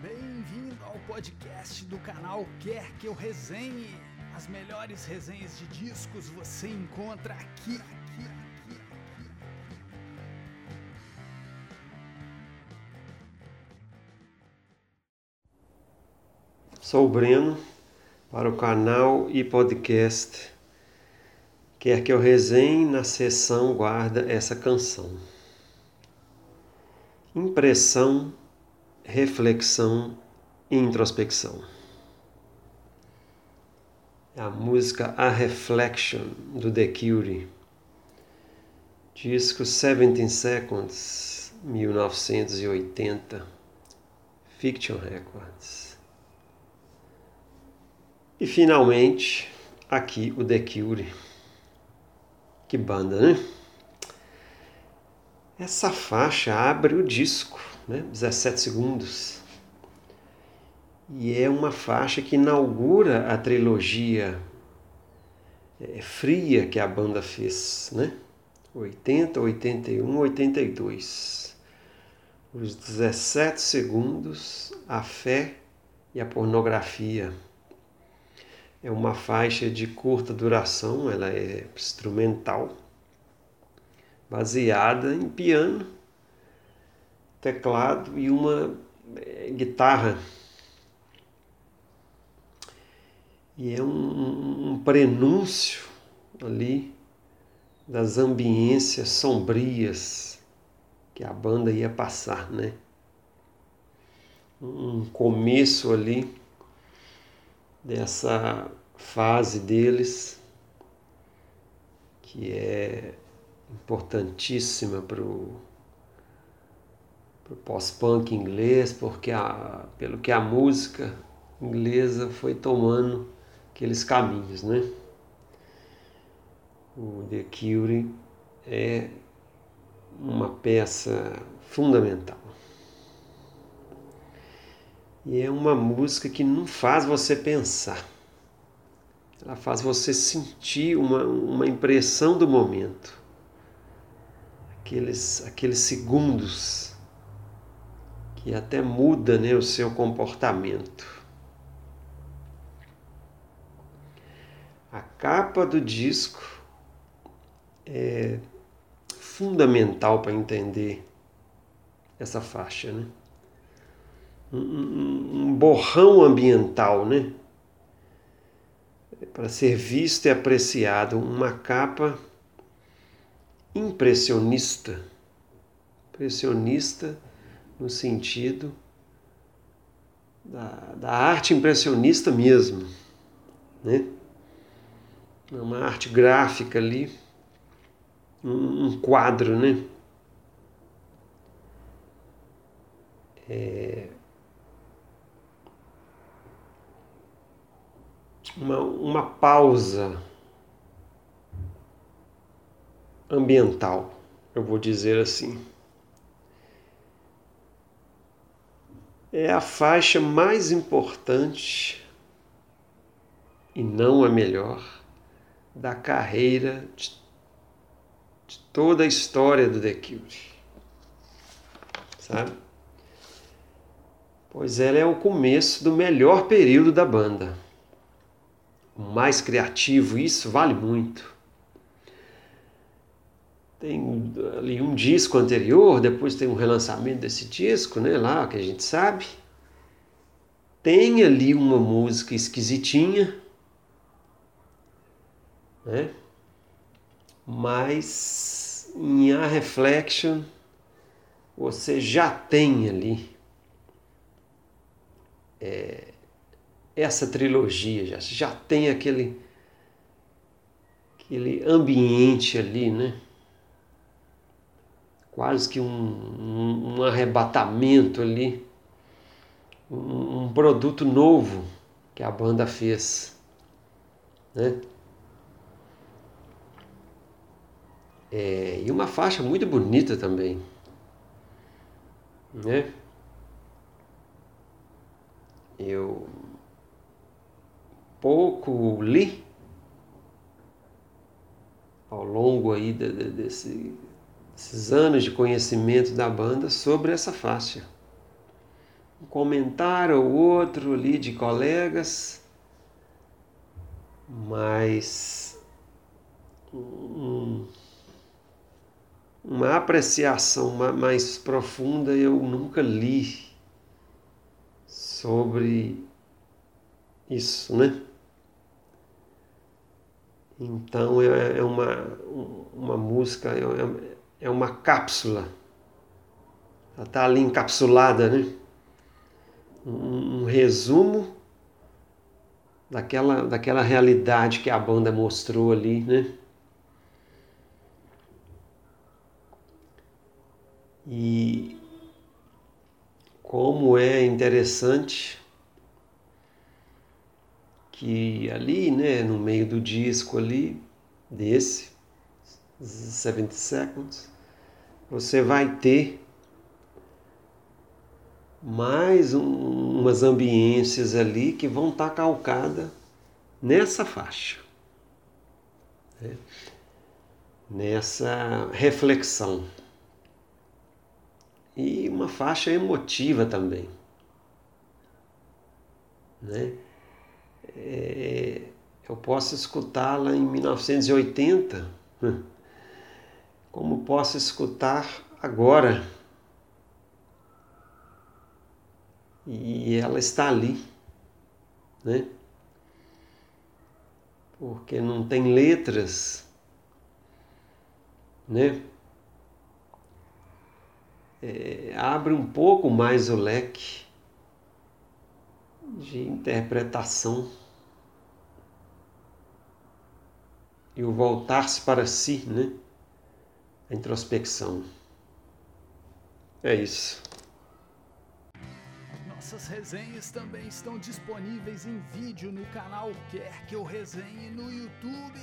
Bem-vindo ao podcast do canal Quer Que Eu Resenhe. As melhores resenhas de discos você encontra aqui, aqui, aqui, aqui. Sou o Breno para o canal e podcast Quer que eu resenhe na sessão guarda essa canção. Impressão, reflexão e introspecção. A música A Reflection do The Cure, disco 17 Seconds, 1980, Fiction Records. E finalmente, aqui o The Cure. Que banda, né? Essa faixa abre o disco, né? 17 segundos. E é uma faixa que inaugura a trilogia é, fria que a banda fez, né? 80, 81, 82. Os 17 segundos, a fé e a pornografia. É uma faixa de curta duração, ela é instrumental, baseada em piano, teclado e uma é, guitarra. E é um, um prenúncio ali das ambiências sombrias que a banda ia passar, né? Um começo ali dessa fase deles que é importantíssima para o pós-punk inglês, porque a, pelo que a música inglesa foi tomando aqueles caminhos, né? O The Cure é uma peça fundamental. E é uma música que não faz você pensar. Ela faz você sentir uma, uma impressão do momento. Aqueles, aqueles segundos que até muda né, o seu comportamento. A capa do disco é fundamental para entender essa faixa, né? um, um borrão ambiental, né? Para ser visto e apreciado, uma capa impressionista. Impressionista no sentido da, da arte impressionista mesmo, né? Uma arte gráfica ali, um, um quadro, né? É, uma, uma pausa ambiental, eu vou dizer assim. É a faixa mais importante e não a melhor da carreira de, de toda a história do The Cure. Sabe? Pois ela é o começo do melhor período da banda mais criativo, isso vale muito. Tem ali um disco anterior, depois tem um relançamento desse disco, né, lá que a gente sabe. Tem ali uma música esquisitinha, né? Mas em A Reflection você já tem ali é, essa trilogia já, já tem aquele aquele ambiente ali, né? Quase que um, um, um arrebatamento ali, um, um, produto novo que a banda fez, né? É, e uma faixa muito bonita também, né? Eu pouco li ao longo aí de, de, desse, desses anos de conhecimento da banda sobre essa faixa. um comentário ou outro ali de colegas, mas um, uma apreciação mais profunda eu nunca li sobre isso, né? Então é, é uma, uma música, é, é, é uma cápsula. Ela está ali encapsulada, né? Um, um resumo daquela, daquela realidade que a banda mostrou ali, né? E como é interessante que ali, né, no meio do disco ali, desse, 70 Seconds, você vai ter mais um, umas ambiências ali que vão estar tá calcadas nessa faixa, né? nessa reflexão. E uma faixa emotiva também. Né? É, eu posso escutá-la em 1980, como posso escutar agora. E ela está ali, né? Porque não tem letras, né? É, abre um pouco mais o leque de interpretação e o voltar-se para si, né? A introspecção. É isso. Nossas resenhas também estão disponíveis em vídeo no canal Quer Que Eu Resenhe no YouTube.